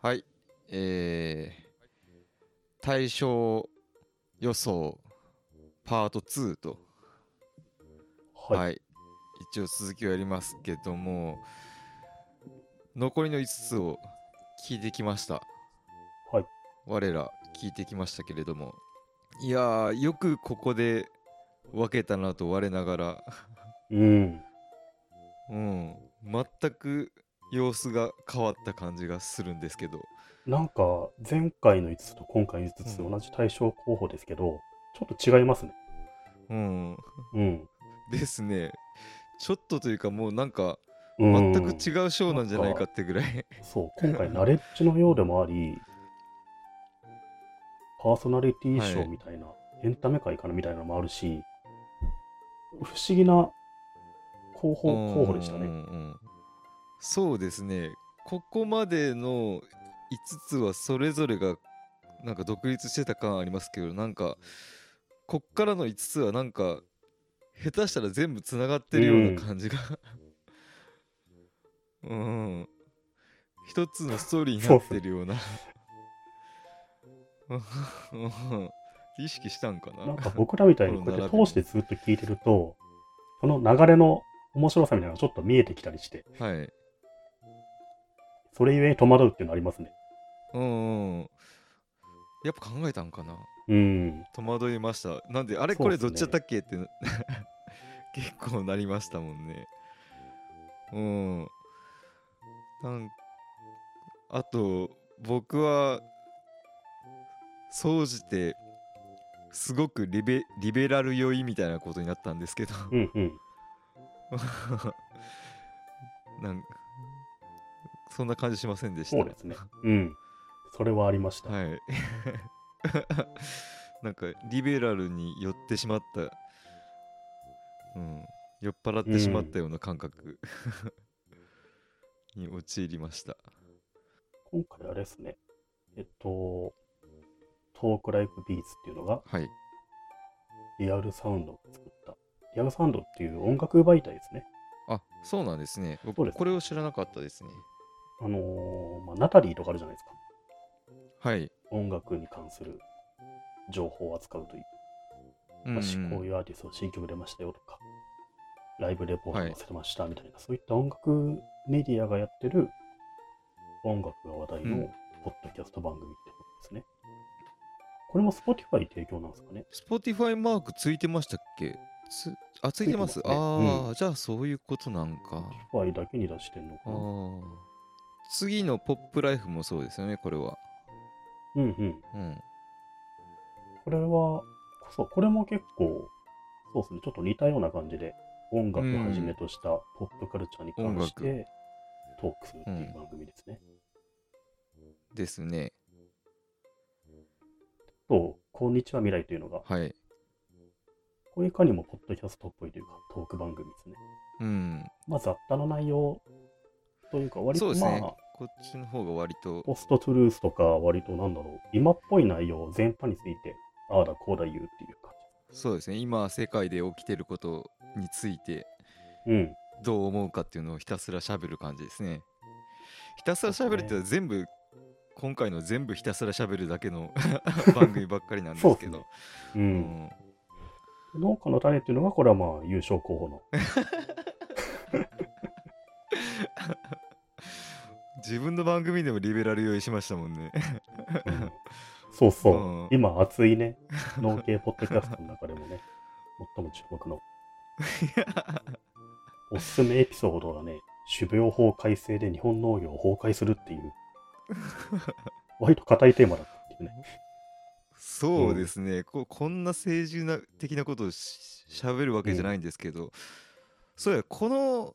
はい、えー、対象予想パート2と、はい。はい、一応続きをやりますけども、残りの5つを聞いてきました。はい。我ら聞いてきましたけれども、いやー、よくここで分けたなと我ながら、うん。うん、全く様子が変わった感じがするんですけど、なんか、前回の5つと今回の5つ、うん同じ対象候補ですけど、ちょっと違いますね。うん、うん。ですね。ちょっとというかもうなんかうん全く違うショーなんじゃないかってぐらい。そう、今回、ナレッジのようでもあり、パーソナリティ賞はいみたいな、エンタメ界かなみたいなのもあるし、不思議な候補候補でしたね。うんうんうんそうですね。ここまでの5つはそれぞれがなんか独立してた感ありますけど、なんかこっからの5つはなんか下手したら全部つながってるような感じが。うん。一つのストーリーになってるような。う ん意識したんかな？なんか僕らみたいにこうやって通してずっと聞いてると、その流れの面白さみたいなのがちょっと見えてきたりして、はい。それゆえに戸惑うっていうのありますね。うんうん。やっぱ考えたんかなうん。戸惑いました。なんで、あれこれどっちだったっけってな結構なりましたもんね。うん。なんあと、僕は、総じて、すごくリベリベラル酔いみたいなことになったんですけどうんうん。なんそんな感じしませんでしたそうですね。うん。それはありました。はい。なんかリベラルに寄ってしまった、うん、酔っ払ってしまったような感覚、に陥りました。今回あれですね。えっと、トークライフビーツっていうのがはい。リアルサウンドを作った。リアルサウンドっていう音楽媒体ですね。あそうなんですね。僕そうですこれを知らなかったですね。あのーまあ、ナタリーとかあるじゃないですか。はい。音楽に関する情報を扱うという。うんもしこういうアーティストの新曲出ましたよとか、ライブレポート載せてましたみたいな、そういった音楽メディアがやってる音楽が話題のうんポッドキャスト番組ってことですね。これも Spotify 提供なんですかね？Spotify マークついてましたっけ？つあ、ついてます。ますねああ、じゃあそういうことなんか。Spotify だけに出してんのかあな。ー次のポップライフもそうですよね、これは。うんうん。うん。これは、そう、これも結構、そうですね、ちょっと似たような感じで、音楽をはじめとしたポップカルチャーに関してトークするっていう番組ですね。ですね。と、こんにちは未来というのが、はい。これいかにもポッドキャストっぽいというか、トーク番組ですね。うん。まあ、雑多な内容というか、割とまあ、そうですね。こっちの方が割と。ポストトゥルースとか、割となんだろう、今っぽい内容全般について、ああだこうだ言うっていう感そうですね。今、世界で起きてることについて、じ。うん。どう思うかっていうのをひたすら喋る感じですね。ひたすら喋るって全部、今回の全部ひたすら喋るだけの 番組ばっかりなんですけど。う。うんん。農家の種っていうのが、これはまあ、優勝候補の。自分の番組でもリベラル用意しましたもんね。うん。そうそう、うん。今熱いね、農系ポッドキャストの中でもね、最も注目の。おすすめエピソードがね、種苗法改正で日本農業を崩壊するっていう、割と硬いテーマだったっていうね。そうですね、ここんな政治な的なことをししゃべるわけじゃないんですけど、そうやこの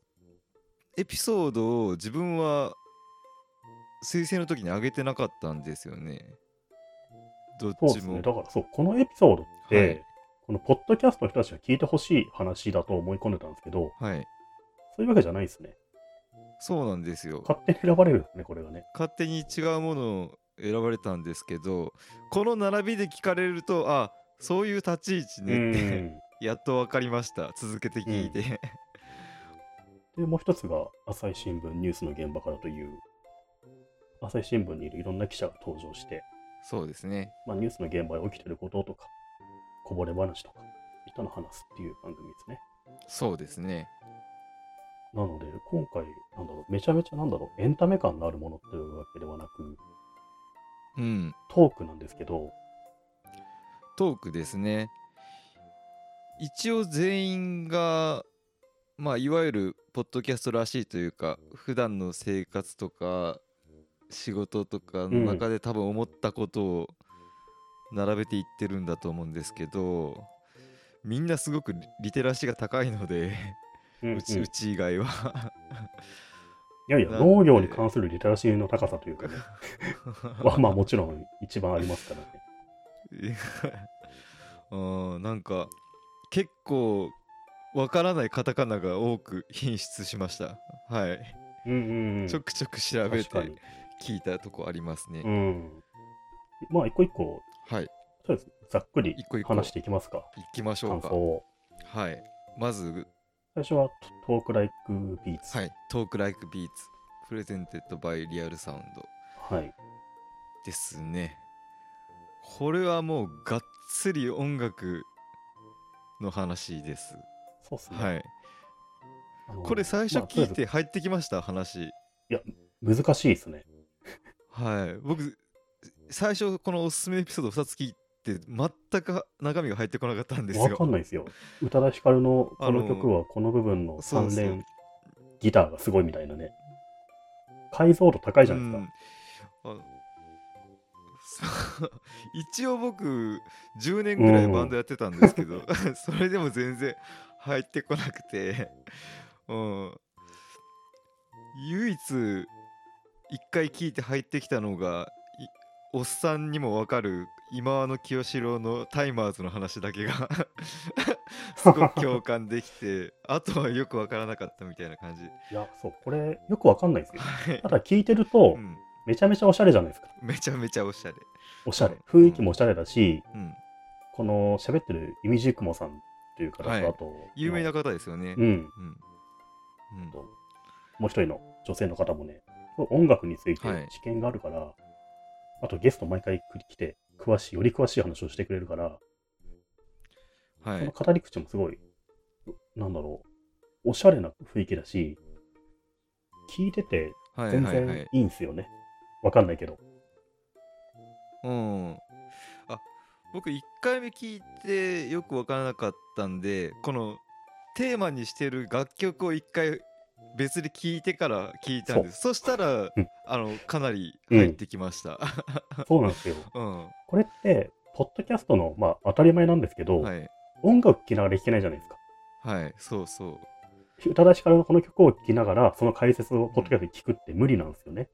エピソードを自分は推薦の時に上げてなかったんですよねどっちも、そうですね。だからそう、このエピソードって、はいこのポッドキャストの人たちが聞いてほしい話だと思い込んでたんですけど、はいそういうわけじゃないですね。そうなんですよ勝手に選ばれるんですね、これがね。勝手に違うものを選ばれたんですけどこの並びで聞かれるとあそういう立ち位置うねってん。やっと分かりました続けて聞いて、で、もう一つが朝日新聞ニュースの現場からという、朝日新聞にいるいろんな記者が登場して、そうですね。まあ、ニュースの現場で起きてることとか、こぼれ話とか、いったのを話すっていう番組ですね。そうですね。なので、今回、なんだろう、めちゃめちゃなんだろう、エンタメ感のあるものっていうわけではなく、うん。トークなんですけど、トークですね。一応全員が、まあ、いわゆるポッドキャストらしいというか、普段の生活とか、仕事とかの中で多分思ったことを並べていってるんだと思うんですけど、みんなすごくリリテラシーが高いので、うちうち以外は。いやいや、農業に関するリテラシーの高さというかね、はまあもちろん一番ありますからね。んなんか結構わからないカタカナが多く頻出しましたはい、うんうんうん。ちょくちょく調べて。聞いたとこありますね、うん。まあ一個一個、はいそうです。ざっくり一個一個話していきますか。行きましょうか感想を。はいまず最初は Talk Like Beats。はい Talk Like Beats presented by Real Sound はい。ですねこれはもうがっつり音楽の話ですそうっすね。はいこれ最初聞いて入ってきました？話難しいですね。はい。僕最初このおすすめエピソード2つ聞いて全く中身が入ってこなかったんですわかよんないですよ。宇多田ヒカルのこあのの曲はこの部分のそうそう3連ギターがすごいみたいなね。解像度高いじゃないですか。うん。一応僕10年ぐらいバンドやってたんですけど、それでも全然入ってこなくて、うん、唯一一回聞いて入ってきたのがいおっさんにもわかる今和の清志郎のタイマーズの話だけが すごく共感できてあとはよくわからなかったみたいな感じ。いや、そう、これよくわかんないですよ。はいただ聞いてるとう、ん、めちゃめちゃおしゃれじゃないですか。めちゃめちゃおしゃれ。おしゃれ。うん雰囲気もおしゃれだし、うんこの喋ってるイミジクモさんという方と、はいあと、有名な方ですよね。うん、うん。うんともう一人の女性の方もね、音楽についてはい知見があるから、あとゲスト毎回来て、詳しい、より詳しい話をしてくれるから、はい。その語り口もすごい、なんだろう、おしゃれな雰囲気だし、聞いててはい全はいはい。然いいんすよね。わかんないけど。うん。あ、僕1回目聞いてよくわからなかったんで、このテーマにしてる楽曲を1回別で聞いてから聞いたんです。そしたら、うんあの、かなり入ってきました。そうなんですよ。うん。これって、ポッドキャストの、まあ、当たり前なんですけど、はい。音楽聴きながら弾けないじゃないですか。はい。そうそう。宇多田ヒカルのこの曲を聴きながら、その解説をポッドキャストで聞くって無理なんですよね。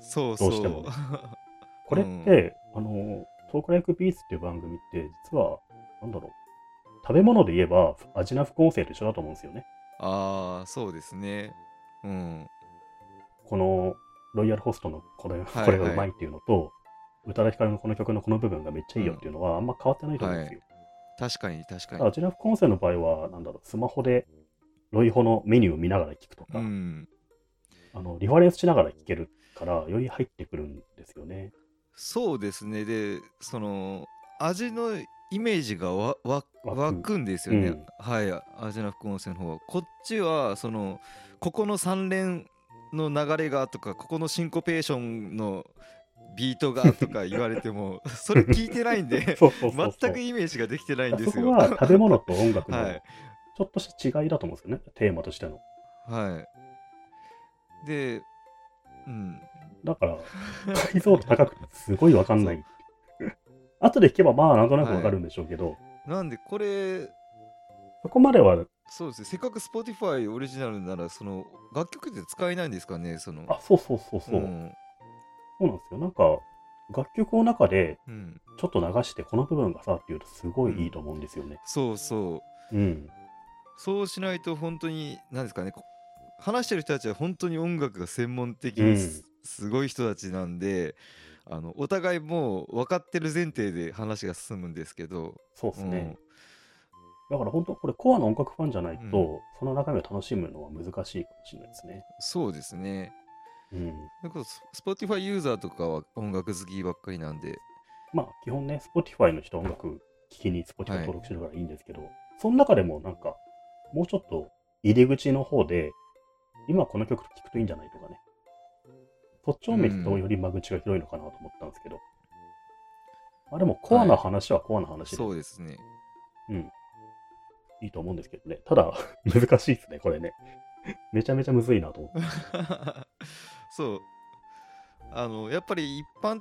そうそう。どうしてもね これって、あの、トークライクビーツっていう番組って、実は、なんだろう、食べ物で言えば、味な副音声と一緒だと思うんですよね。ああ、そうですね。うん。この、ロイヤルホストのこれ,、はいこれがうまいっていうのと、宇多田ヒカルのこの曲のこの部分がめっちゃいいよっていうのは、あんま変わってないと思うんですよ。確かに確かただ、に。味な副音声の場合は、なんだろう、スマホで、ロイホのメニューを見ながら聞くとか、うん。あの、リファレンスしながら聞けるから、より入ってくるんですよね。そうですね。で、その、味のイメージがわわ湧くんですよね。うんはい。味の副音声の方は。こっちは、その、ここの3連の流れがとか、ここのシンコペーションのビートがとか言われても、それ聞いてないんで。全くイメージができてないんですよ。そこは食べ物と音楽のはいちょっとした違いだと思うんですよね、テーマとしての。はい。で、うん。だから、解像度高くてすごいわかんない。後で弾けばまあなんとなくわかるんでしょうけど、なんで、これ、そこまでは、そうですね。せっかく Spotify オリジナルなら、その、楽曲で使えないんですかね、その。あ、そうそうそうそう、んそうなんですよ。なんか、楽曲の中でうん。ちょっと流してこの部分がさっていうとすごいいいと思うんですよね。そうそう。うん。そうしないと本当に何ですかねこ話してる人たちは本当に音楽が専門的うんにす,、すごい人たちなんであのお互いもう分かってる前提で話が進むんですけど、そうですね。うんだから本当これコアの音楽ファンじゃないと、うんその中身を楽しむのは難しいかもしれないですね。そうですねうん。それこそ Spotify ユーザーとかは音楽好きばっかりなんで、まあ、基本ね、Spotify の人は音楽聴きに Spotify はい登録してるからいいんですけど、その中でもなんか、もうちょっと入り口の方で、今この曲聴くといいんじゃないとかね。そっちを見るとより間口が広いのかなと思ったんですけど。まあでも、コアな話はコアな話で、そうですね。うん。いいと思うんですけどね。ただ、難しいですね、これね。めちゃめちゃむずいなと思って。そう。あの、やっぱり一般、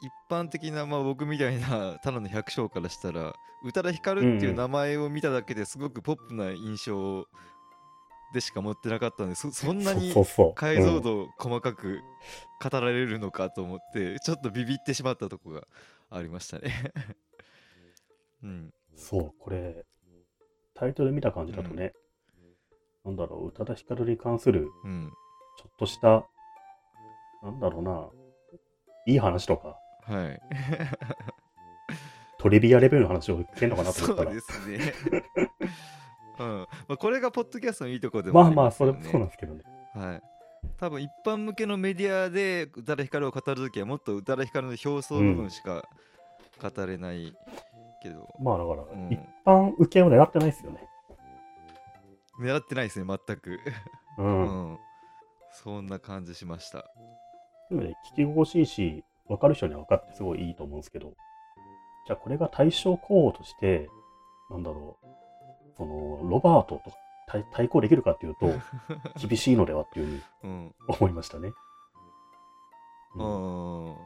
一般的な、まあ僕みたいな ただの百姓からしたら、宇多田ヒカルっていう名前を見ただけですごくポップな印象でしか持ってなかったんで、そ そんなに解像うん度細かく語られるのかと思って、ちょっとビビってしまったとこがありましたね。うん。そう、これ、タイトル見た感じだとね、なんだろう、宇多田ヒカルに関するうん。ちょっとした、なんだろうな、いい話とか、はい。トリビアレベルの話を聞けんのかなと思ったらそうで、すね。うんまあ、これがポッドキャストのいいところでもまあまあ、それそうなんですけどね。はい。多分一般向けのメディアで宇多田ヒカルを語るときはもっと宇多田ヒカルの表層部分しか語れないけど、まあだから、うん一般受けを狙ってないですよね。狙ってないですね、全く。う。うんん。そんな感じしました。でもね、聞き心地いいし、分かる人には分かってすごいいいと思うんですけど、じゃあこれが対象候補として、なんだろう、その、ロバートと対対抗できるかっていうと、厳しいのではっていうふうにうん。思いましたね。うん。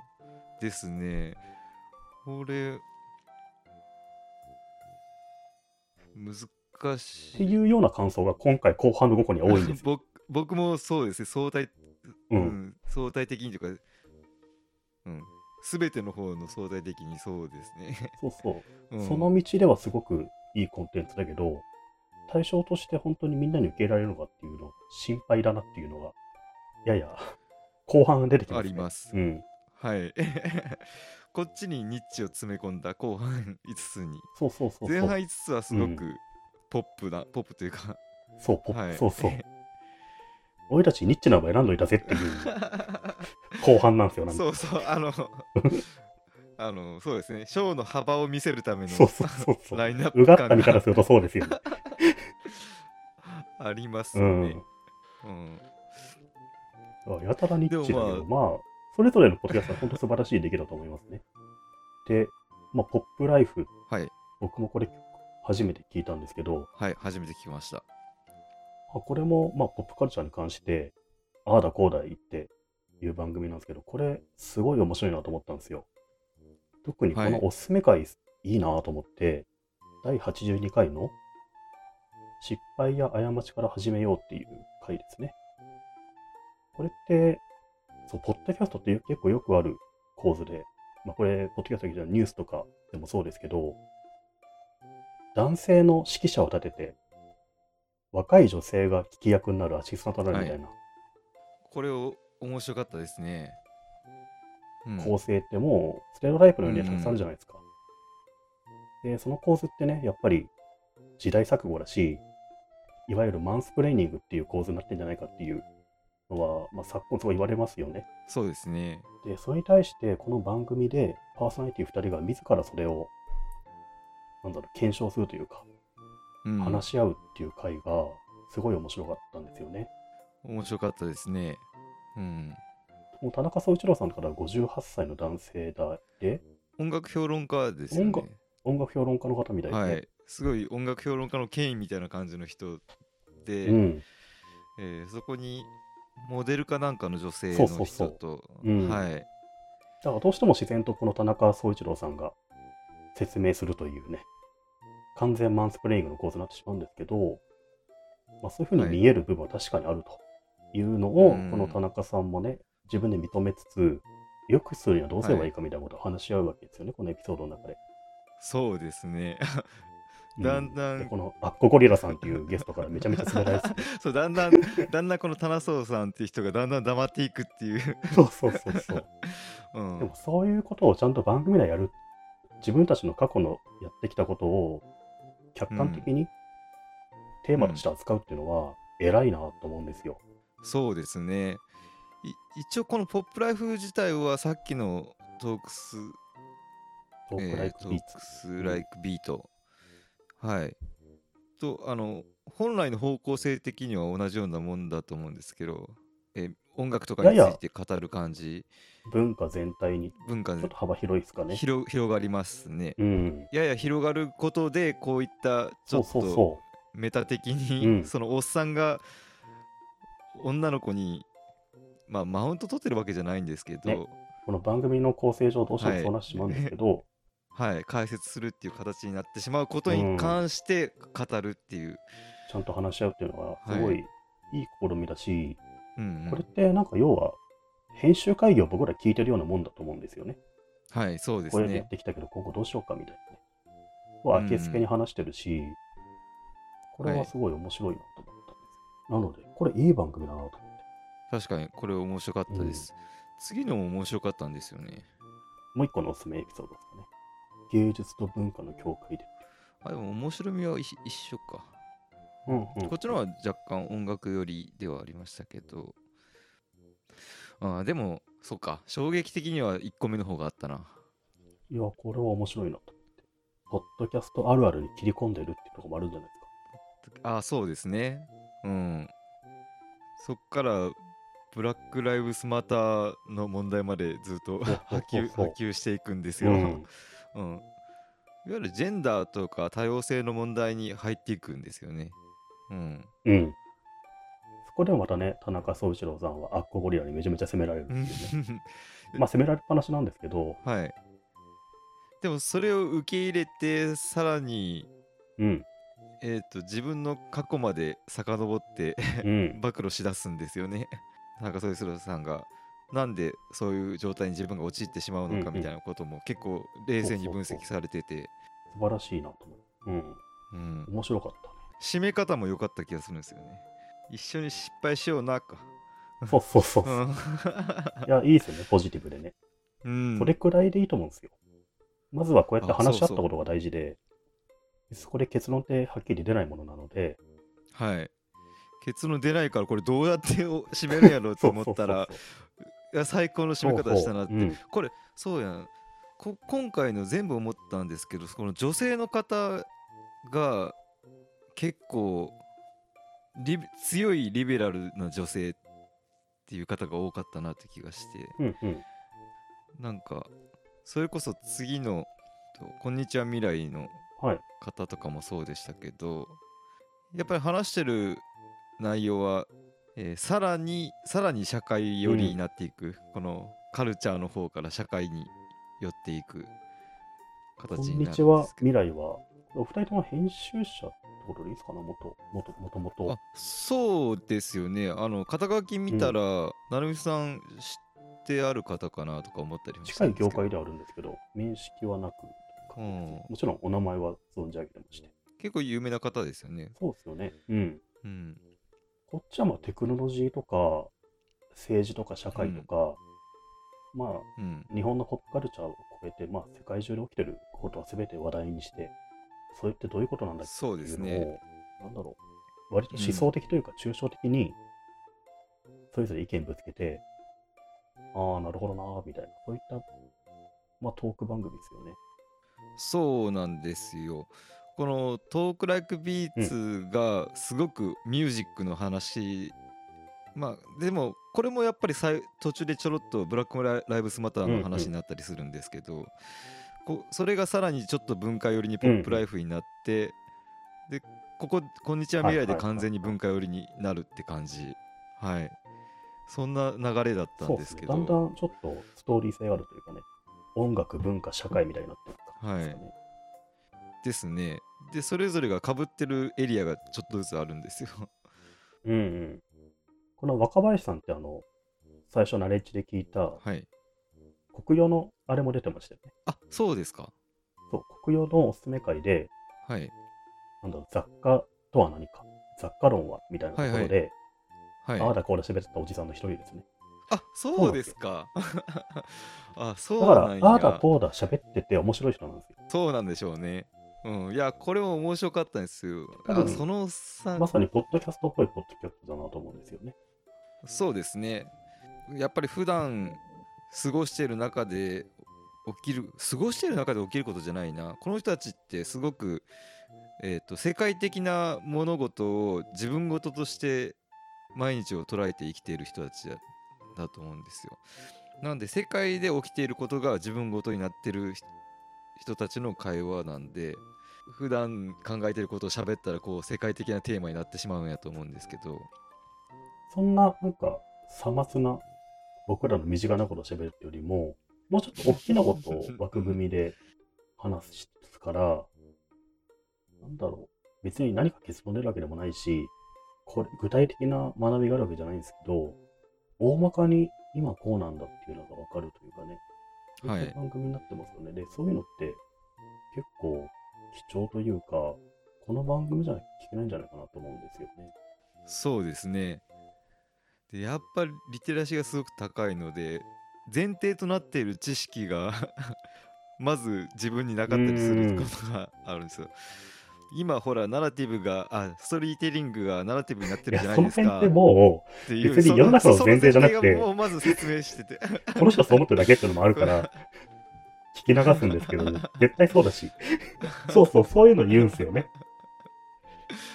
ですね。これ、難しい。っていうような感想が今回後半の5個には多いんですよ。僕僕もそうですね、相対、ううんん、相対的にというか、うん、すべての方の相対的にそうですね。そうそう。うんその道ではすごくいいコンテンツだけど、対象として本当にみんなに受け入れられるのかっていうの、心配だなっていうのが、やや 後半出てきます、ね。ありますうん。はい。こっちにニッチを詰め込んだ後半5つに、そうそうそう。前半5つはすごうくポップな、ポップというか、そう、ポップはい。そうそう。俺たちニッチなの選んどいたぜっていう 後半なんですよ、なんか。そうそう、あの、あの、そうですね、ショーの幅を見せるためのそうそうそうそう。ラインナップうがった見方するとそうですよね。ありますうん。うん。あやたらニッチだけど、でもまあ、それぞれのポッドキャストは本当素晴らしい出来だと思いますね。で、まあ、ポップライフ、はい、僕もこれ初めて聞いたんですけど、はい、初めて聞きました。あこれも、まあ、ポップカルチャーに関して、ああだこうだ言っていう番組なんですけど、これ、すごい面白いなと思ったんですよ。特にこはいのおすすめ回、いいなと思って、第82回の失敗や過ちから始めようっていう回ですね。これって、そう、ポッドキャストって結構よくある構図で、まあ、これ、ポッドキャストじゃニュースとかでもそうですけど、男性の指揮者を立てて、若い女性が聞き役になるアシスタントになるみたいなこれを面白かったですね。うん構成ってもう、ステレオタイプのようにはたくさんあるじゃないですか。で、その構図ってね、やっぱり時代錯誤だし、いわゆるマンスプレーニングっていう構図になってんじゃないかっていうのは、まあ、昨今すごい言われますよね。そうですね。で、それに対して、この番組でパーソナリティ2人が自らそれを、なんだろう、検証するというか、うん、話し合うっていう回が、すごい面白かったんですよね。面白かったですね。うん。もう田中総一郎さんから58歳の男性だで、音楽評論家ですよ音楽ね。音楽評論家の方みたいで、はい。すごい音楽評論家の権威みたいな感じの人で、うん、えーそこにモデルかなんかの女性のそうそうそう。人と、うん。はい。だからどうしても自然とこの田中総一郎さんが説明するというね、完全マンスプレイングの構図になってしまうんですけど、まあ、そういうふうに見える部分は確かにあるというのを、うん。この田中さんもね、自分で認めつつ、よくするにはどうすればいいかみたいなことを話し合うわけですよね、このエピソードの中で。そうですね。うだんだんでこのアッコゴリラさんっていうゲストからめちゃめちゃ詰められててそうだんだんだんだんこの棚荘さんっていう人がだんだん黙っていくっていう、そうそうそうそう。うんでもそういうことをちゃんと番組でやる、自分たちの過去のやってきたことを客観的にテーマとして扱うっていうのは偉いなと思うんですよ。そうですね一応この POP LIFE 自体はさっきの Talks Talk Like to Beats。クス Like Beat、はい。とあの本来の方向性的には同じようなもんだと思うんですけど、えー音楽とかにつややいて語る感じ？文化全体に。文化ちょっと幅広いですかね。広広がりますね。うん。やや広がることでこういったちそうょっとそうそメタ的うに、ん。そのおっさんが女の子にまあマウント取ってるわけじゃないんですけど、ねう。この番組の構成上どうしてもそうなってしまうんですけど、はい、解説するっていう形になってしまうことに関して語るっていう、ちゃんと話し合うっていうのはすごいいい試みだし、うんうんこれってなんか要は編集会議を僕ら聞いてるようなもんだと思うんですよね。はいそうですこれでやっねてきたけど今後どうしようかみたいなね。をあけすけに話してるし、これはすごい面白いなと思ったんですよ。なので、これいい番組だなと思って。確かにこれ面白かったです、次のも面白かったんですよね。もう一個のおすすめエピソードですかね。芸術と文化の境界で。あでも面白みは一一緒か。うんうん。こっちのは若干音楽寄りではありましたけど。あーでもそうか。衝撃的には1個目の方があったな。いや、これは面白いなと思って。ポッドキャストあるあるに切り込んでるっていうところもあるんじゃないですか。あーそうですね。うん。そっからブラック・ライブスマターの問題までずっと波及波及していくんですよ、うんうん、いわゆるジェンダーとか多様性の問題に入っていくんですよね。うん。うん。そこでもまたね、田中総一郎さんはアッコゴリラにめちゃめちゃ責められるっていうね。まあ責められっぱなしなんですけど、はい。でもそれを受け入れてさらに、うん。えー、と自分の過去まで遡ってうん。暴露しだすんですよね。なんかそういうさんがなんでそういう状態に自分が陥ってしまうのかみたいなことも結構冷静に分析されてて、素晴らしいなと思う。うん。うん、面白かったね。締め方も良かった気がするんですよね。一緒に失敗しようなか。そうそうそう。ういや、いいですよね、ポジティブでね。ん、それくらいでいいと思うんですよ。まずはこうやってあ話し合ったことが大事で、そこで結論ってはっきり出ないものなので、はい。結論出ないからこれどうやってお締めるんやろうと思ったら最高の締め方したなって。これそうやん。こ今回の全部思ったんですけどこの女性の方が結構リ強いリベラルな女性っていう方が多かったなって気がして。うんうん。なんかそれこそ次のと「こんにちは未来」のはい。方とかもそうでしたけどやっぱり話してる内容は、えーさらにさらに社会寄りになっていく、このカルチャーの方から社会に寄っていくこ形になるんですんにちは、未来は、お二人とも編集者ってことでいいですかな、もともともともとあ。そうですよね。あの肩書き見たら、成美さん知ってある方かなとか思ったりもした近い業界ではあるんですけど、面識はなく、うん。もちろんお名前は存じ上げてまして。結構有名な方ですよね。そうですよね。うん。うんこっちはまあテクノロジーとか、政治とか社会とか、まあ、うん。日本のポップカルチャーを超えて、まあ、世界中で起きてることは全て話題にして、それってどういうことなんだっていうのを、なんだろう、割と思想的というか、抽象的に、それぞれ意見ぶつけて、ああ、なるほどなーみたいな、そういった、まあ、トーク番組ですよね。そうなんですよ。このトークライクビーツがすごくミュージックの話、まあでもこれもやっぱり途中でちょろっとブラックライライブスマターの話になったりするんですけど、こそれがさらにちょっと文化寄りにポップライフになって、でここ「こんにちは未来」で完全に文化寄りになるって感じ。はい。そんな流れだった。んですけど。だんだんちょっとストーリー性があるというかね、音楽、文化、社会みたいになってる感じですかね。ですねでそれぞれがかぶってるエリアがちょっとずつあるんですよ。うんうん。この若林さんってあの、最初ナレッジで聞いたはい。国用のあれも出てましたよね。あそうですか。そう、国用のおすすめ会で、はい。なんだ雑貨とは何か、雑貨論はみたいなところで、はいああだこうだ喋ってたおじさんの一人ですね。あそうですか。あそう だから、ああだこうだ喋ってて面白い人なんですよ。そうなんでしょうねうん。いやこれも面白かったんですよ。あそのおっさん。まさにポッドキャストっぽいポッドキャストだなと思うんですよね。そうですね。やっぱり普段過ごしている中で起きる過ごしている中で起きることじゃないな。この人たちってすごく、えー、と世界的な物事を自分事として毎日を捉えて生きている人たちだだと思うんですよ。なんで世界で起きていることが自分事になってる人たちの会話なんで普段考えてることを喋ったらこう世界的なテーマになってしまうんやと思うんですけどそんな、なんか、さますな、僕らの身近なことを喋るよりも、もうちょっと大きなことを枠組みで話すから、なんだろう。別に何か結論出るわけでもないし、これ、具体的な学びがあるわけじゃないんですけど、大まかに今こうなんだっていうのがわかるというかね、はい番組になってますよね。で、そういうのって結構貴重というか、この番組じゃ聞けないんじゃないかなと思うんですよね。そうですね。でやっぱりリテラシーがすごく高いので前提となっている知識が まず自分になかったりすることがあるんですよ。今ほらナラティブがあストーリーテリングがナラティブになってるじゃなそのいですか。辺ってもっていう別に世の中の前提じゃなくてまず説明してて。う、この人はそう思ってるだけっていうのもあるから、聞き流すんですけど、絶対そうだし。そうそう、そういうの言うんすよね。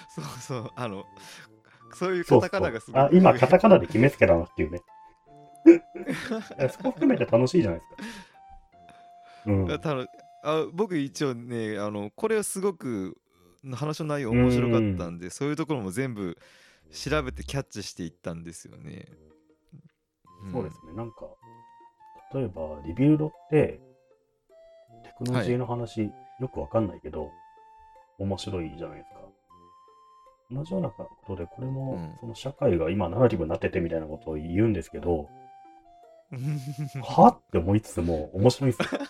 そうそうあのそういうカタカナがすごいあ、今、カタカナで決めつけたなっていうね。そこ含めて楽しいじゃないですか。うん。あ僕一応ねあのこれはすごく話の内容面白かったんでそういうところも全部調べてキャッチしていったんですよね。んそうですね。なんか、例えば、リビューロって、テクノロジーの話、よくわかんないけど、面白いじゃないですか。同じようなことで、これも、うん。その社会が今ナラティブになっててみたいなことを言うんですけど、はって思いつつも面白いんですよ。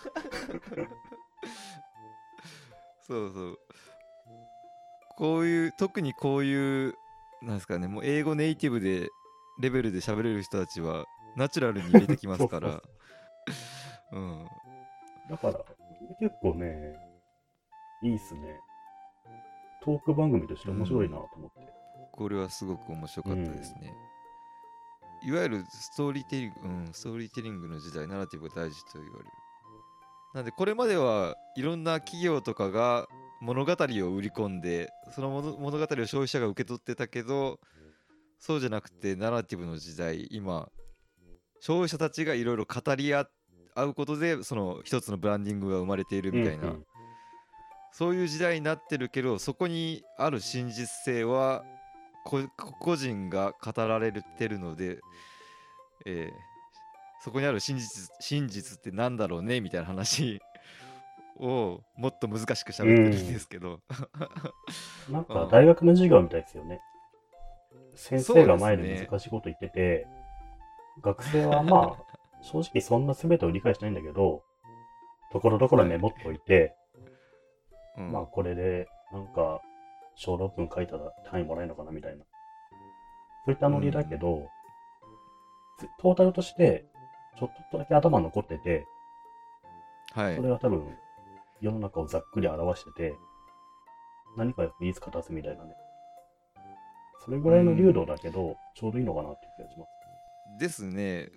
そうそう。こういう特にこういうなんですかねもう英語ネイティブでレベルで喋れる人たちはナチュラルに入れてきますから。うん。だから、結構ね、いいっすね。トーク番組として面白いなと思って。これはすごく面白かったですね、いわゆるストーリーテリング、うん、ストーリーテリングの時代ナラティブが大事と言われるなんでこれまではいろんな企業とかが物語を売り込んでその物物語を消費者が受け取ってたけどそうじゃなくてナラティブの時代今消費者たちがいろいろ語り合うことでその一つのブランディングが生まれているみたいな、うんうん。そういう時代になってるけどそこにある真実性はこ個人が語られてるので、えーそこにある真実真実ってなんだろうねみたいな話をもっと難しく喋ってるんですけど、なん。うんか大学の授業みたいですよね。先生が前で難しいこと言ってて、学生はまあ、正直そんな全てを理解しないんだけど、ところどころメモっといて、うんまあこれでなんか小論文書いたら単位もらえるのかなみたいな。そういったノリだけど、つトータルとしてちょっとだけ頭に残ってて、はいそれは多分世の中をざっくり表してて、何かいつ片すみたいなね。それぐらいの流動だけど、ちょうどいいのかなっていう気がします。ですね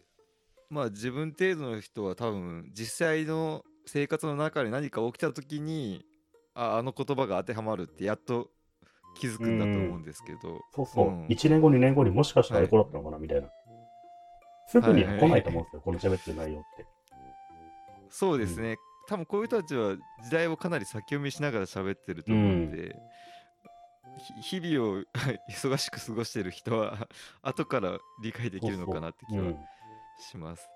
まあ自分程度の人は多分実際の生活の中で何か起きた時にああの言葉が当てはまるってやっと気づくんだと思うんですけど、そうそう。うん。1年後、2年後にもしかしたらエコだったのかなみたいな。すぐにははい来ないと思うんですよ、この喋ってる内容って。そうですね、多分こういう人たちは時代をかなり先読みしながら喋ってると思うんで、ひ日々を 忙しく過ごしてる人は後から理解できるのかなって気はうんします。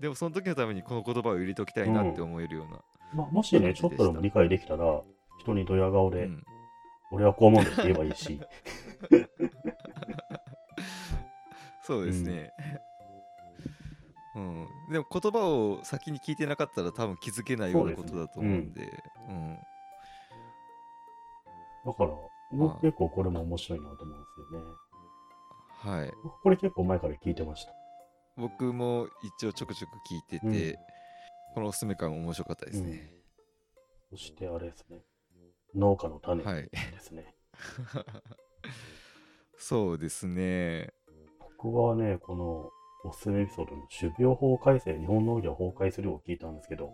でもその時のためにこの言葉を入れておきたいなって思えるような。まあ、もしね、ちょっとでも理解できたら、人にドヤ顔で、うん俺はこう思うんだって言えばいいし、そうですね。うん、でも言葉を先に聞いてなかったら多分気づけないようなことだと思うんで、うん、だから、僕結構これも面白いなと思うんですよね。はい。僕これ結構前から聞いてました。僕も一応ちょくちょく聞いてて、うんこのおすすめ感面白かったですね。そしてあれですね。農家の種はい。ですね。そうですね。僕はね、このおすすめエピソードの種苗法改正、日本農業崩壊するを聞いたんですけど、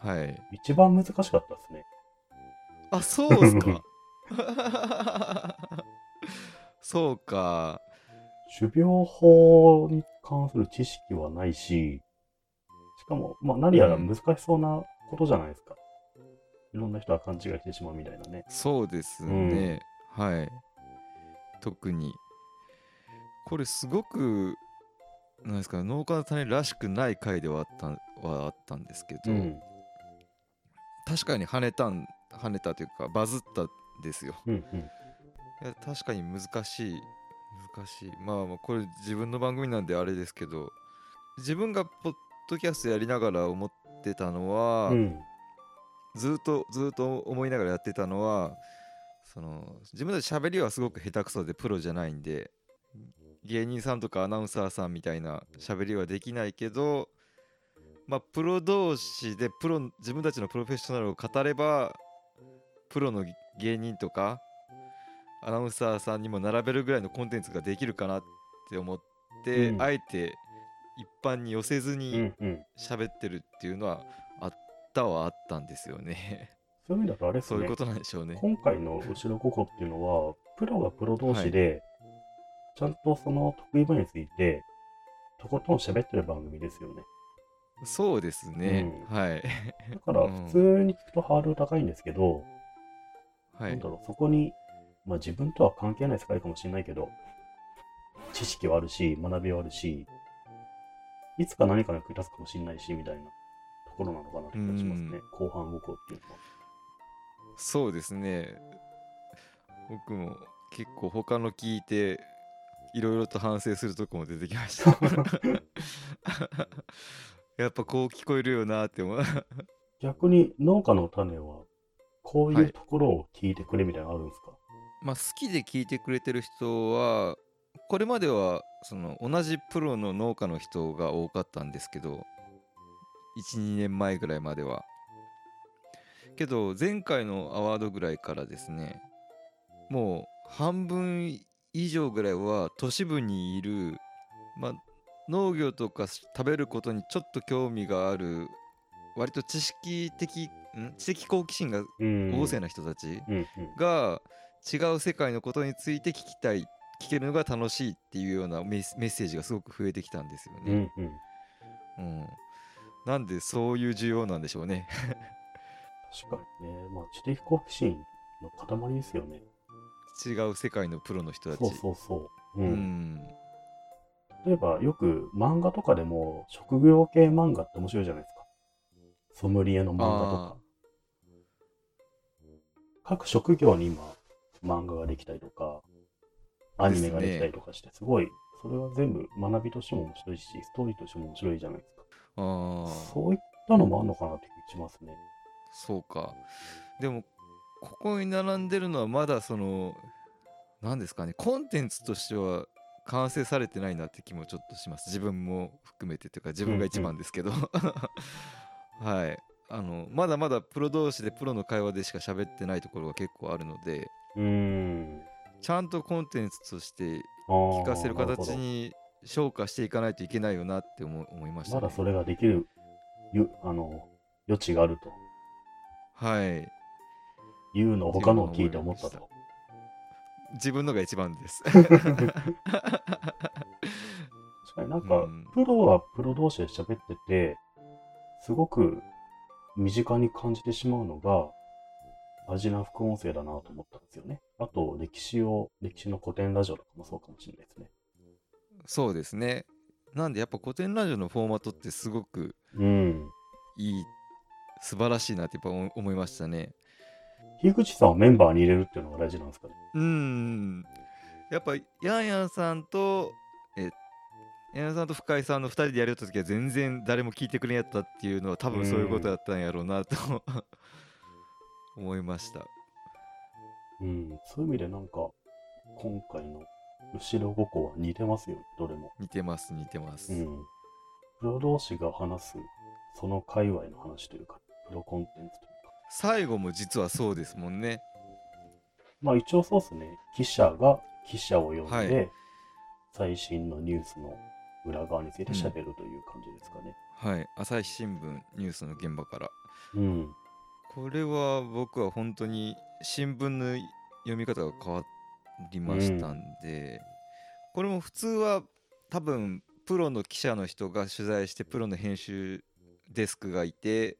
はい一番難しかったですね。あそうっすか そうか種苗法に関する知識はないし、しかも、まあ、何やら難しそうなことじゃないですか。いろんな人は勘違いしてしまうみたいなね。そうですね、はい特にこれすごくなんですか農家の種らしくない回ではあったはあったんですけど、うん。確かに跳ねたん跳ねたというかバズったんですようんうん。いや確かに難しい難しいまあまあこれ自分の番組なんであれですけど自分がポッドキャストやりながら思ってたのは、うん。ずっとずっと思いながらやってたのはその自分たち喋りはすごく下手くそでプロじゃないんで芸人さんとかアナウンサーさんみたいな喋りはできないけどまあプロ同士でプロ自分たちのプロフェッショナルを語ればプロの芸人とかアナウンサーさんにも並べるぐらいのコンテンツができるかなって思って、うんあえて一般に寄せずうにんうん。喋ってるっていうのはあったはあったんですよね。そういう意味だとあれですね。そういうことなんでしょうね。今回の後ろここっていうのは、プロがプロ同士で、ちゃんとその得意分野について、とことん喋ってる番組ですよね。そうですね。はい。だからうん普通に聞くとハードル高いんですけど、はいなんだ。ろう、そこに、まあ自分とは関係ない世界かもしれないけど、知識はあるし、学びはあるし、いつか何かに役に立つかもしれないし、みたいなところなのかなって気がしますね。後半動こうっていうのは。そうですね。僕も結構他の聞いて、いろいろと反省するとこも出てきました。やっぱこう聞こえるよなって思う。逆に農家の種は、こういはいうところを聞いてくれみたいなのあるんですか、まあ好きで聞いてくれてる人は、これまではその同じプロの農家の人が多かったんですけど、1、2年前ぐらいまでは。けど前回のアワードぐらいからですねもう半分以上ぐらいは都市部にいる、まあ、農業とか食べることにちょっと興味がある割と知識的ん？知的好奇心がうん。旺盛な人たち。が違う世界のことについて聞きたい聞けるのが楽しいっていうようなメッメッセージがすごく増えてきたんですようんね。うん。うんなんでそういう需要なんでしょうね。確かにね。まあ知的好奇心の塊ですよね。違う世界のプロの人たち。そうそうそう。う。うんん例えばよく漫画とかでも職業系漫画って面白いじゃないですか。ソムリエの漫画とあか。各職業に今漫画ができたりとか、アニメができたりとかして、すごい、それは全部学びとしても面白いし、ストーリーとしても面白いじゃないですか。あー。そういったのもあるのかなって気がしますね。そうか。でもここに並んでるのはまだその何ですかねコンテンツとしては完成されてないなって気もちょっとします。自分も含めてというか自分が一番ですけど、はい。あのまだまだプロ同士でプロの会話でしか喋ってないところが結構あるのでうーん。ちゃんとコンテンツとして聞聞かせる形に消化していかないといけないよなって思思いました、ね、まだそれができる、ゆあの、余地があると。はい。いうのを他のを聞いて思ったと。自分のが一番です。確かになんか、うん。プロはプロ同士で喋ってて、すごく身近に感じてしまうのが、アジナ副音声だなと思ったんですよね。あと、歴史を、歴史の古典ラジオとかもそうかもしれないですね。そうですねなんでやっぱ古典ラジオのフォーマットってすごくうん。いい素晴らしいなってやっぱ思思いましたね樋口さんをメンバーに入れるっていうのが大事なんですかね？うんやっぱヤンヤンさんとえヤンヤンさんと深井さんの2人でやるときは全然誰も聞いてくれんやったっていうのは多分そういうことだったんやろうなと思いましたうん。そういう意味でなんか、今回の後ろ5個は似てますよね、どれも。似てます似てます、うん。プロ同士が話す、その界隈の話というか、プロコンテンツというか。最後も実はそうですもんねまあ一応そうですね。記者が記者を呼んで、はい最新のニュースの裏側について喋るという感じですかね。はい朝日新聞ニュースの現場からうん。これは僕は本当に新聞の読み方が変わりましたんで、これも普通は多分プロの記者の人が取材してプロの編集デスクがいて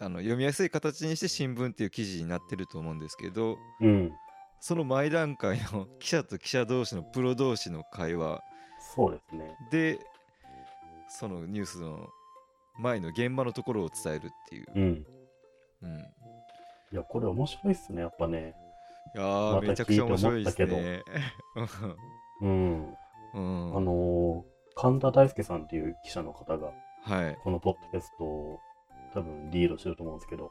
あの読みやすい形にして新聞っていう記事になってると思うんですけどうん。その前段階の記者と記者同士のプロ同士の会話そうですね。でそのニュースの前の現場のところを伝えるっていう、うん。うん、いや、これ面白いっすね、やっぱね。いやー、まためちゃくちゃ面白いですね。うん。うん、あのー神田大輔さんっていう記者の方が、はい。このポッドキャストを多分リードしてると思うんですけど、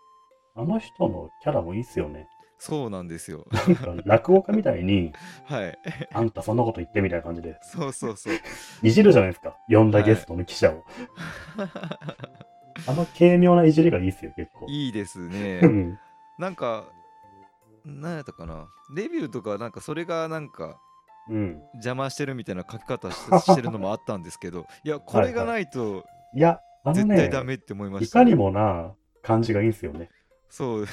あの人のキャラもいいっすよね。そうなんですよ。なんか落語家みたいに、はい。あんたそんなこと言ってみたいな感じで、そうそうそう。いじるじゃないですか。呼んだゲストの記者を。あの軽妙ないじりがいいっすよ、結構。いいですうね。ん。なんか、なんやったかな。レビューとか、なんかそれがなんかうん。邪魔してるみたいな書き方ししてるのもあったんですけど、いや、これがないといや、絶対ね、ダメって思いました。いかにもな感じがいいんすよね。そう、ちょ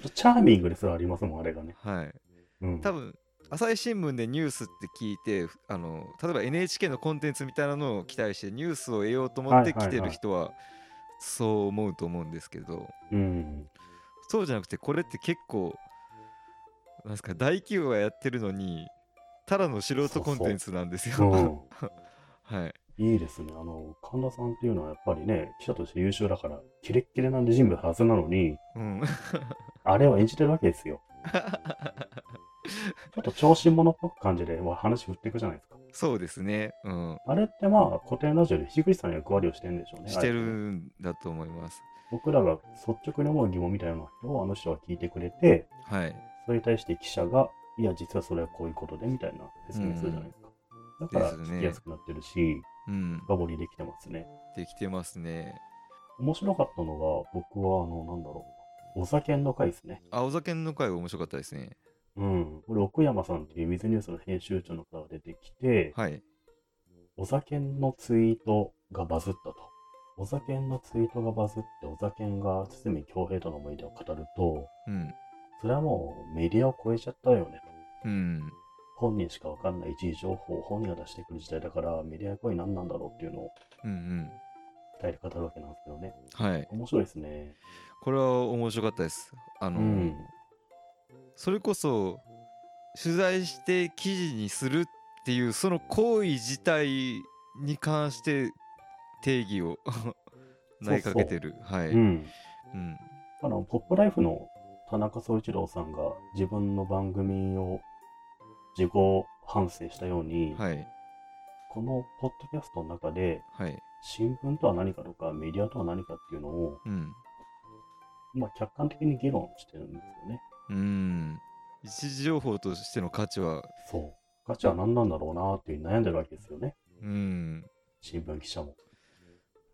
っとチャーミングですらありますもん、あれがね。はい。うん。多分朝日新聞でニュースって聞いてあの例えば NHK のコンテンツみたいなのを期待してニュースを得ようと思って来てる人はそう思うと思うんですけどうん。そうじゃなくてこれって結構なんですか大企業がやってるのにただの素人コンテンツなんですよ。うん。はい、いいですね。あの、神田さんっていうのはやっぱりね、記者として優秀だから、キレッキレなんで人物はずなのに、うん、あれを演じてるわけですよ。ちょっと調子者っぽく感じで、まあ、話振っていくじゃないですか。そうですね、うん、あれってまあ、古典ラジオで樋口さんの役割をしてるんでしょうね。してるんだと思います。僕らが率直に思う疑問みたいなのをあの人は聞いてくれて、はい、それに対して記者が、いや、実はそれはこういうことでみたいな説明するじゃないですか。だから聞きやすくなってるし、うん、深掘りできてますね。できてますね。面白かったのが、僕は、あの、なんだろう、お酒の回ですね。あお酒の会が面白かったですね。うん。これ、奥山さんっていう水ニュースの編集長の方が出てきて、はい、お酒のツイートがバズったと。お酒のツイートがバズって、お酒が堤恭平との思い出を語ると、うん、それはもうメディアを超えちゃったよねと。うん、本人しかわかんない一時情報を本人が出してくる時代だから、メディア声何なんだろうっていうのをうん、うん。伝えて語るわけなんですけどね。はい。面白いですね。これは面白かったです。あの、うんそれこそ取材して記事にするっていうその行為自体に関して定義を 投げかけてる。はい。ううん。ん。あの、ポップライフの田中総一郎さんが自分の番組を自己反省したように、はい。このポッドキャストの中で、はい。新聞とは何かとか、メディアとは何かっていうのを、うん。まあ、客観的に議論してるんですよね。うん。一時情報としての価値は、そう。価値は何なんだろうなっていう悩んでるわけですよね。うん。新聞記者も。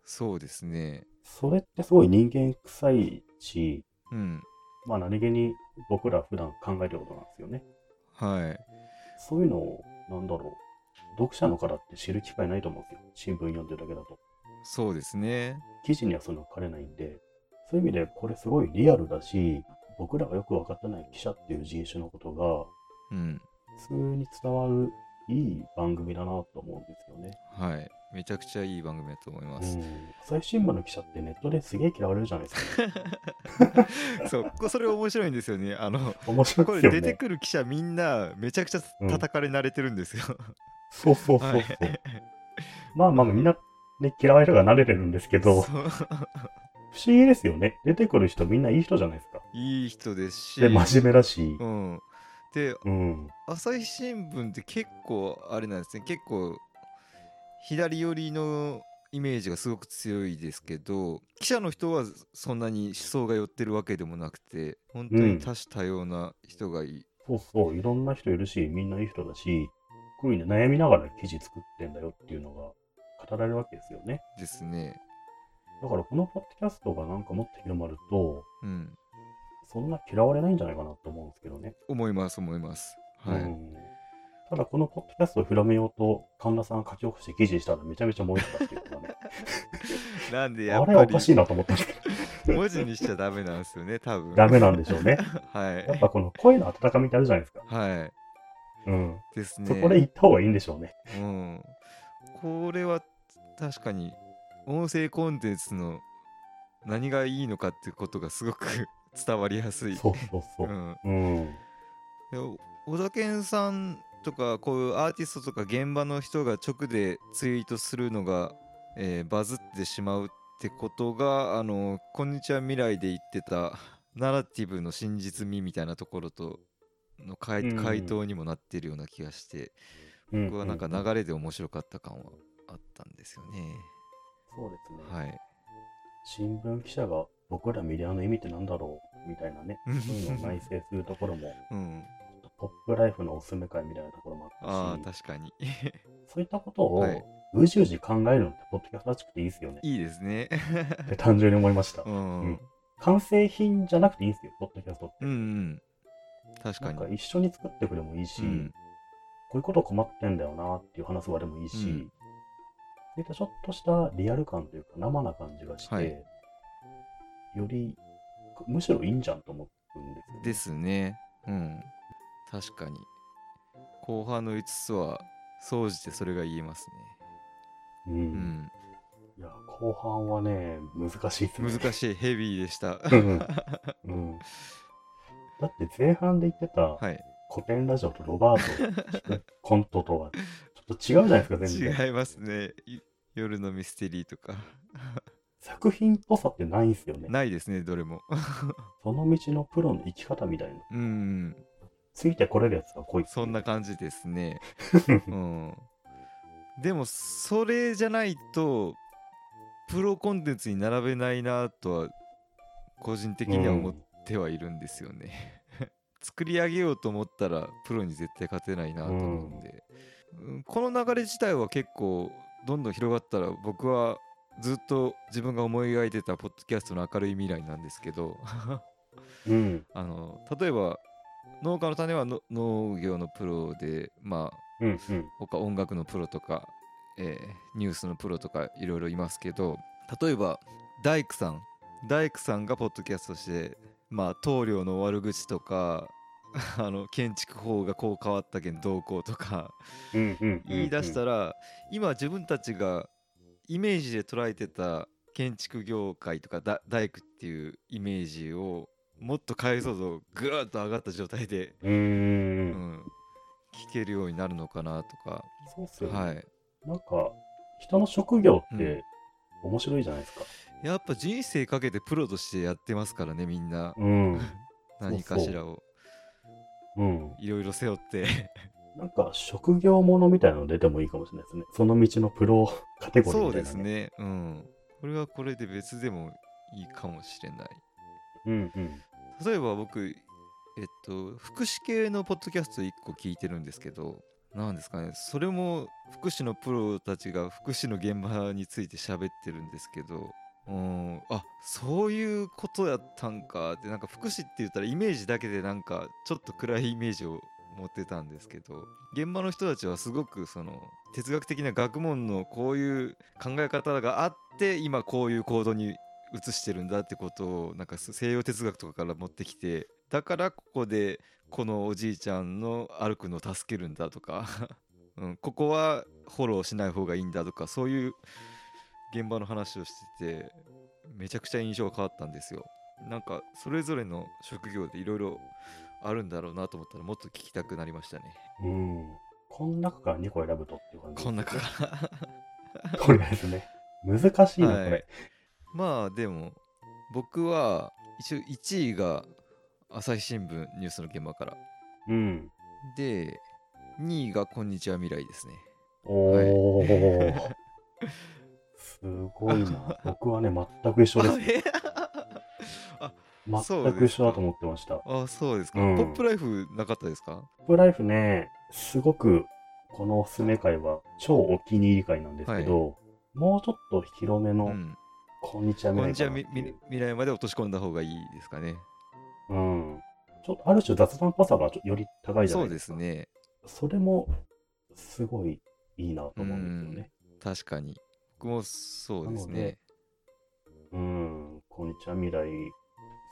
そうですね。それってすごい人間臭いし、うん。まあ何気に僕ら普段考えてることなんですよね。はい。そういうのを、なんだろう。読者の方って知る機会ないと思うんですよ。新聞読んでるだけだと。そうですね。記事にはそんな書かれないんで、そういう意味でこれすごいリアルだし、僕らがよく分かってない記者っていう人種のことが、うん。普通に伝わるいい番組だなと思うんですよね。はい。めちゃくちゃいい番組だと思います。うん。朝日新聞の記者ってネットですげえ嫌われるじゃないですか、ね。そう、こそれ面白いんですよね。あの、面白いね。れ出てくる記者みんなめちゃくちゃ叩かれ慣れてるんですよ。そうそうそうそう。はいまあまあみんな、ね、嫌われるが慣れてるんですけど、不思議ですよね。出てくる人みんないい人じゃないですか。いい人ですし。で、真面目だし。うん。で、うん。朝日新聞って結構あれなんですね。結構左寄りのイメージがすごく強いですけど、記者の人はそんなに思想が寄ってるわけでもなくて、本当に多種多様な人がいい。そうそう、いろんな人いるし、みんないい人だし、こういうね、悩みながら記事作ってんだよっていうのが語られるわけですよね。ですね。だからこのポッドキャストがなんかもっと広まると、うん。そんな嫌われないんじゃないかなと思うんですけどね。思います、思います。はい。うんただこのポッドキャストを広めようと、神田さんが書き起こして記事にしたらめちゃめちゃ燃えてたっていうのがね、なんでやっあれはぱおかしいなと思ったんですけり文字にしちゃダメなんですよね、多分。ど、ダメなんでしょうね。はいやっ。ぱこの声の温かみってあるじゃないですか。はい。うん。ですね。そこで言った方がいいんでしょうね。うん。これは確かに音声コンテンツの何がいいのかっていうことがすごく 伝わりやすい。そうそうそうう。ん。小田健さんとかこういうアーティストとか現場の人が直でツイートするのが、えーバズってしまうってことがあの「こんにちは未来」で言ってたナラティブの真実味みたいなところとの回うん回答にもなってるような気がして、うん僕はなんか流れで面白かった感はあったんですよね。そうですね。はい。新聞記者が僕らメディアの意味ってなんだろうみたいなね、そういうのを内省するところも、うん。ポップライフのおすすめ会みたいなところもああったし、あ確かに。そういったことをはいうじうじ考えるのってポッドキャストらしくていいですよねいいですね。って単純に思いました う。ん。うん完成品じゃなくていいんですよ、ポッドキャストって。うんうん。確かに。か一緒に作ってくれもいいし、うんこういうこと困ってんだよなっていう話す場でもいいし、ちょっとしたリアル感というか生な感じがして、はいよりむしろいいんじゃんと思うんですよね、ですね。うん。確かに。後半の5つは、総じてそれが言えますうんね。いや後半はね難しいですうん。ね難しい、ヘビーでした。うんうんだって前半で言ってたはい。古典ラジオとロバートコントとは と違うじゃないですか全然違いますね。い夜のミステリーとか。作品っぽさってないんですよねないですね、どれも。その道のプロの生き方みたいなうん。ついてこれるやつが来いっていうそんな感じですね。うん。でも、それじゃないと、プロコンテンツに並べないなとは、個人的には思ってはいるんですよね。作り上げようと思ったら、プロに絶対勝てないなと思うんで、うんこの流れ自体は結構、どんどん広がったら、僕はずっと自分が思い描いてたポッドキャストの明るい未来なんですけど、うん。あの例えば農家の種はの農業のプロでまあうんうん。他音楽のプロとか、えーニュースのプロとかいろいろいますけど例えば大工さん。大工さんがポッドキャストしてまあ棟梁の悪口とか あの建築法がこう変わったけんどうこうとか。うんうんうん言い出したら今自分たちがイメージで捉えてた建築業界とかだ大工っていうイメージをもっと解像度ぐーっと上がった状態で、うーん。うん、聞けるようになるのかなとか、そうっすよね、はい、なんか人の職業っうんて面白いじゃないですか。やっぱ人生かけてプロとしてやってますからねみんな。うん。何かしらを。うんいろいろ背負って。なんか職業ものみたいなの出てもいいかもしれないですね。その道のプロカテゴリーそうみたいな、ですね。うん。これはこれで別でもいいかもしれない。うんうん。例えば僕えっと福祉系のポッドキャスト1個聞いてるんですけどなんですかね。それも福祉のプロたちが福祉の現場について喋ってるんですけどうん。あそういうことやったんか。ってなんか福祉って言ったらイメージだけでなんかちょっと暗いイメージを持ってたんですけど現場の人たちはすごくその哲学的な学問のこういう考え方があって今こういう行動に移してるんだってことをなんか西洋哲学とかから持ってきてだからここでこのおじいちゃんの歩くのを助けるんだとか、うん、ここはフォローしない方がいいんだとかそういう現場の話をしててめちゃくちゃ印象が変わったんですよ。なんかそれぞれの職業でいろいろあるんだろうなと思ったらもっと聞きたくなりましたね。うん。この中から2個選ぶとっていう感じこんなかとりあえずね。難しいな、はい。これ。まあでも僕は一応1位が朝日新聞ニュースの現場から。うん。で2位がこんにちは未来ですね。おお、すごいな。僕はね全く一緒です。全く一緒だと思ってました。あそうですか、うん。ポップライフなかったですか？ポップライフね、すごくこのおすすめ会は超お気に入り会なんですけど、もうちょっと広めの、うん。こんにちは未来未来まで落とし込んだ方がいいですかね。うん。ちょっとある種雑談っぽさがちょより高いじゃそないでか。うですすね。それもすごいいいなと思うんですよね。確かに僕もそうですね。うん、こんにちは未来、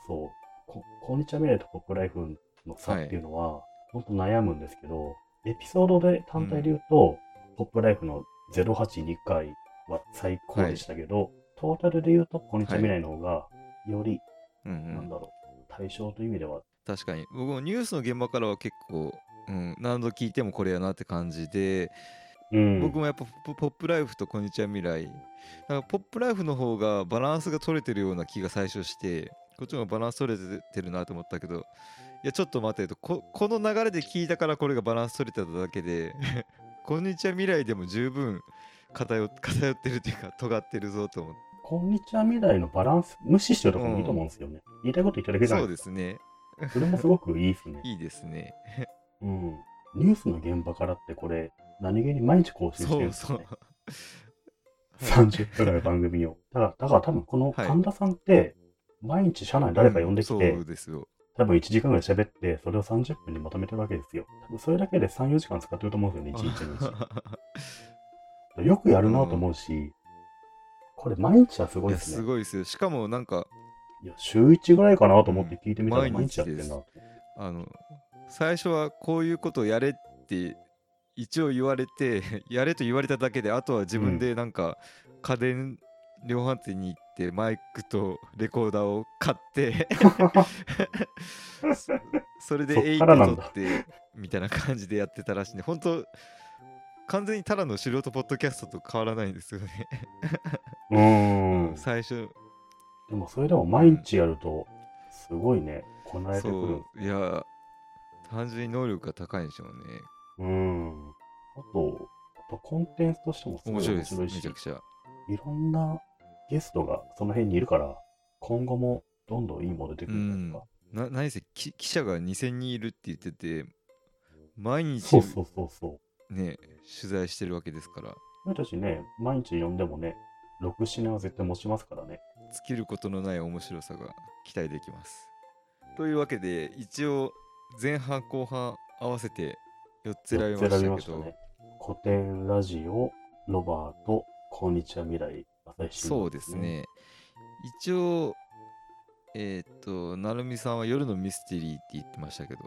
そう、ここんにちは未来とポップライフの差っていうのは、本当悩むんですけど、エピソードで単体で言うと、ポップライフの082回は最高でしたけど、トータルで言うと、こんにちは未来の方が、より、うんうん。なんだろう、対象という意味では、確かに。僕もニュースの現場からは結構、うん、何度聞いてもこれやなって感じで、うん、僕もやっぱポポップライフとこんにちは未来だからポップライフの方がバランスが取れてるような気が最初してこっちの方がバランス取れてるなと思ったけどいやちょっと待てとここの流れで聞いたからこれがバランス取れてただけで こんにちは未来でも十分偏偏ってるっていうか尖ってるぞと思ってこんにちは未来のバランス、無視してるとこもいいと思うんですよね。言いたいこと言っただけじゃなそいうですねそれもすごくいいですね。いいですねうん。ニュースの現場からってこれ、何気に毎日更新してるんそうですそうよね。30分ぐらい番組を。だから、だから多分このはい神田さんって、毎日社内誰か呼んできて、そうですよ多分1時間ぐらい喋って、それを30分にまとめてるわけですよ。多分それだけで3、4時間使ってると思うんですよね、1日のうち。よくやるなと思うし、これ毎日はすごいですね。すごいですよしかもなんかいや、週1ぐらいかなと思って聞いてみたらうん毎日やってんな毎日と。あの最初はこういうことをやれって一応言われて やれと言われただけであとは自分でなんか家電量販店に行ってマイクとレコーダーを買ってそ それでそっ8からなんだ。取ってみたいな感じでやってたらしいんで本当完全にただの素人ポッドキャストと変わらないんですよね。うーん。最初。でもそれでも毎日やると、すごいね、こなれてくる。そう。いや単純に能力が高いんでしょうねうん。あと、あとコンテンツとしてもすごい面面白いし、ですめちゃくちゃいろんなゲストがその辺にいるから、今後もどんどんいいもの出てくるんじゃないですか。な何せき記者が2000人いるって言ってて毎日そうそうそうそう。ね取材してるわけですから俺たちね、毎日呼んでもね、6、7年は絶対持ちますからね。尽きることのない面白さが期待できますというわけで一応前半後半合わせて4つ選びま4つ選びしたけど。古典ラジオ、ロバート、こんにちは未来、朝日新聞そうです。ね一応えーっと成美さんは夜のミステリーって言ってましたけど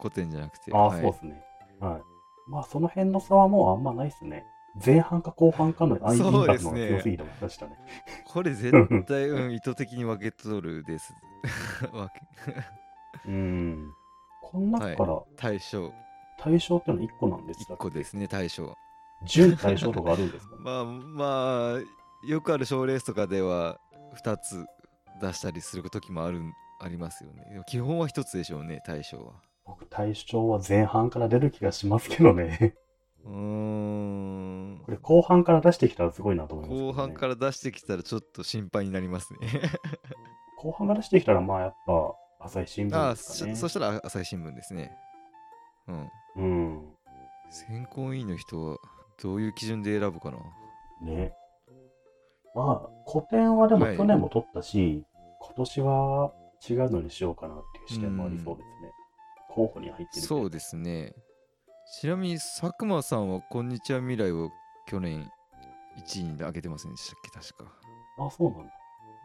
古典じゃなくてああ、はいそうですね。はい。まあ、その辺の差はもうあんまないですね。前半か後半かのアイインそうパクトですねが強すぎてましたね。これ絶対、うん、意図的に分け取るです うん。この中から対象対象ってのは1個なんです1個ですね対象。準対象とかあるんですか、まあまあよくある賞レースとかでは2つ出したりする時もあるありますよね。基本は1つでしょうね対象は。僕、対象は前半から出る気がしますけどね。うーん。これ後半から出してきたらすごいなと思います、ね。後半から出してきたらちょっと心配になりますね。後半から出してきたら、まあやっぱ、朝日新ああ聞ですかね。そそしたら朝日新聞ですね。うんうん。選考委員の人はどういう基準で選ぶかな？ね。まあ、古典はでもはい去年も取ったし、今年は違うのにしようかなっていう視点もありそうですね。候補に入ってるそうですね。ちなみに佐久間さんは「こんにちは未来」を去年1位に上げてませんでしたっけ？確か。あ、そうなんだ。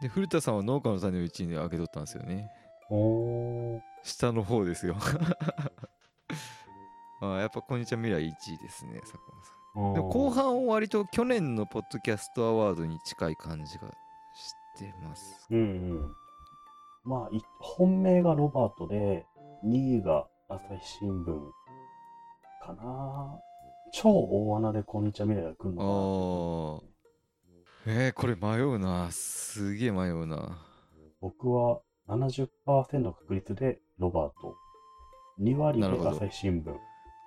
で古田さんは農家の種を1位に上げとったんですよね。おー。下の方ですよ。あやっぱ「こんにちは未来」1位ですね佐久間さん。でも後半は割と去年のポッドキャストアワードに近い感じがしてます。うんうん。まあ、い本命がロバートで、2位が朝日新聞かな。超大穴でこんにちは未来が来るのかな。えー、これ迷うな。すげえ迷うな。僕は70%の確率でロバート、2割で朝日新聞、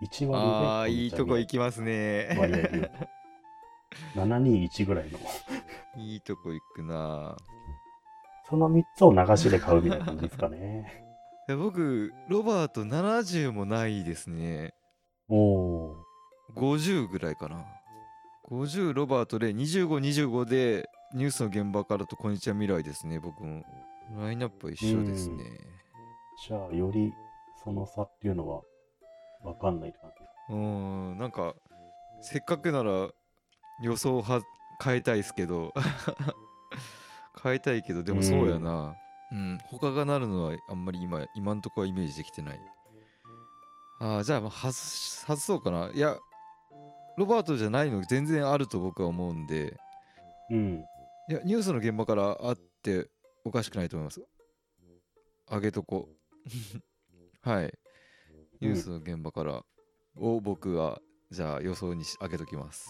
1割でああ、いいとこ行ききますね。割合で言うと。721ぐらいの。いいとこ行くな。その3つを流しで買うみたいな感じですかね。い や僕、ロバート70もないですね。おー。50ぐらいかな。50ロバートで25、25でニュースの現場からとこんにちは未来ですね。僕も。ラインナップは一緒ですね。じゃあ、よりその差っていうのは分かんないって感じ。ですかうんなんかせっかくなら予想は変えたいですけど。変えたいけどでもそうやな。うん、他がなるのはあんまり今今んとこはイメージできてない。ああじゃあまあ外し外そうかな。いやロバートじゃないの全然あると僕は思うんで。うん。いやニュースの現場からあっておかしくないと思います。あげとこ はいニュースの現場からを僕はじゃあ予想にし上げときます。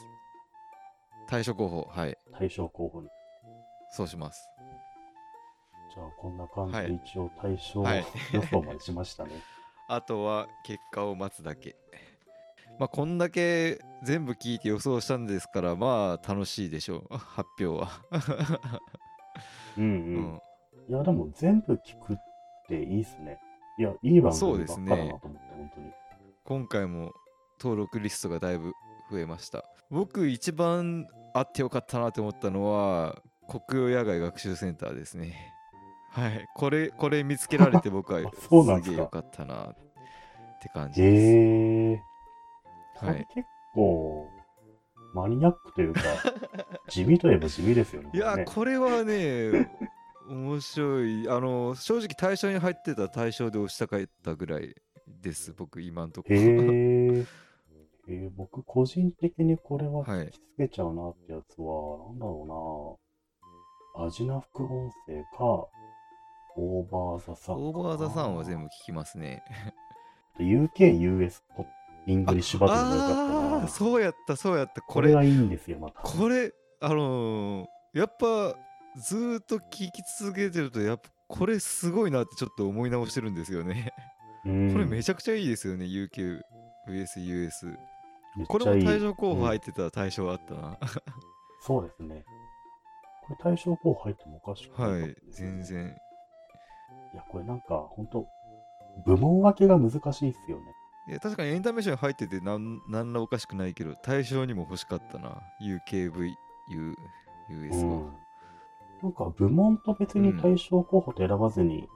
対処候補はい。対象候補に。そうします。じゃあ、こんな感じはい。で一応対象はい。予想までしましたね。あとは結果を待つだけ。まあこんだけ全部聞いて予想したんですからまあ楽しいでしょう。発表は。うんううん。ん。いや、でも全部聞くっていいっすね。いや、いい番そう組ばっですねかだなと思って、本当に。今回も登録リストがだいぶ増えました。僕一番あってよかったなと思ったのは国用野外学習センターですね。はい。これこれ見つけられて 僕はあそうなんですげえよかったなって感じです、へえ。こはい。れ結構、マニアックというか、地味といえば地味ですよね。いやこれはね面白いあの正直対象に入ってた対象で押したかったぐらいです僕今んとこへえ。えー僕、個人的にこれははい引きつけちゃうなってやつは、なんだろうな。味な副音声か、 OVER THE SUN。OVER THE SUんは全部聞きますね UK、US と English Battle が良かったな。そうやったそうやったこれこれがいいんですよ、また。これあのーやっぱずーっと聞き続けてるとやっぱこれすごいなってちょっと思い直してるんですよね、うん。これめちゃくちゃいいですよね UK VS US これも大賞候補入ってた大賞あったな、そうですね。これ対象候補入ってもおかしくなはいかったですよね全然。いや、これなんか、本当部門分けが難しいっすよね。いや確かにエンタメーション入っててなんなんらおかしくないけど対象にも欲しかったな。UKVUS うん。は、なんか、部門と別に対象候補と選ばずに、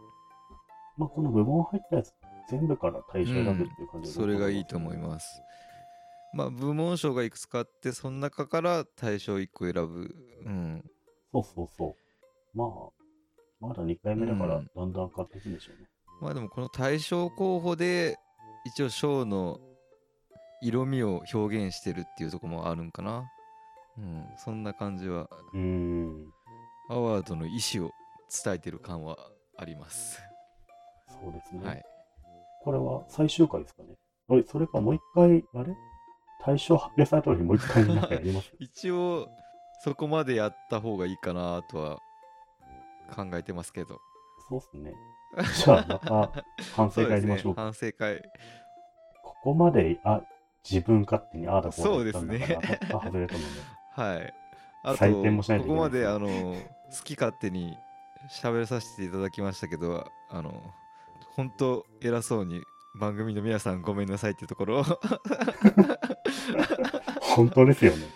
まあ、この部門入ったやつ全部から対象選ぶっていう感じで、それがいいと思います。まあ部門賞がいくつかあってその中から対象1個選ぶ。うん。そうそうそう。まあ、まだ2回目だから、うん。だんだん変わっていくんでしょうね。まあでもこの対象候補で一応賞の色味を表現してるっていうところもあるんかな。うん。そんな感じは。うーん、アワードの意思を伝えてる感はありますそうですね。はいこれは最終回ですかね。あれ、それかもう一回、あれ？対象発表された時にもう一回なんかやります 一応そこまでやった方がいいかなとは考えてますけどそうっすね。じゃあ、また反省会やりましょう か。反省会ここまで、あ、自分勝手にああだこうだ言ったんだから、そうですね外れたので。はいあと採点もしないといここまであの好き勝手に喋らさせていただきましたけどあの本当偉そうに番組の皆さんごめんなさいっていうところを本当ですよね。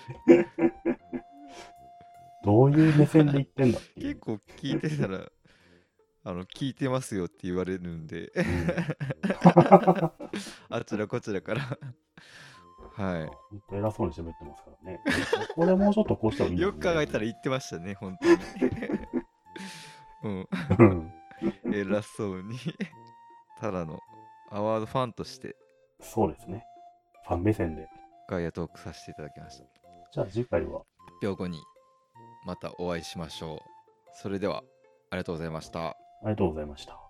どういう目線で言ってんだ結。構聞いてたらあの聞いてますよって言われるんで あちらこちらからは本当偉そうに喋ってますからね。これもうちょっとこうした方がいいいよく考えたら言ってましたね本当に。うん。うん。偉そうに。ただのアワードファンとして。そうですね。ファン目線で。ガイアトークさせていただきました。じゃあ次回は？発表後にまたお会いしましょう。それではありがとうございました。ありがとうございました。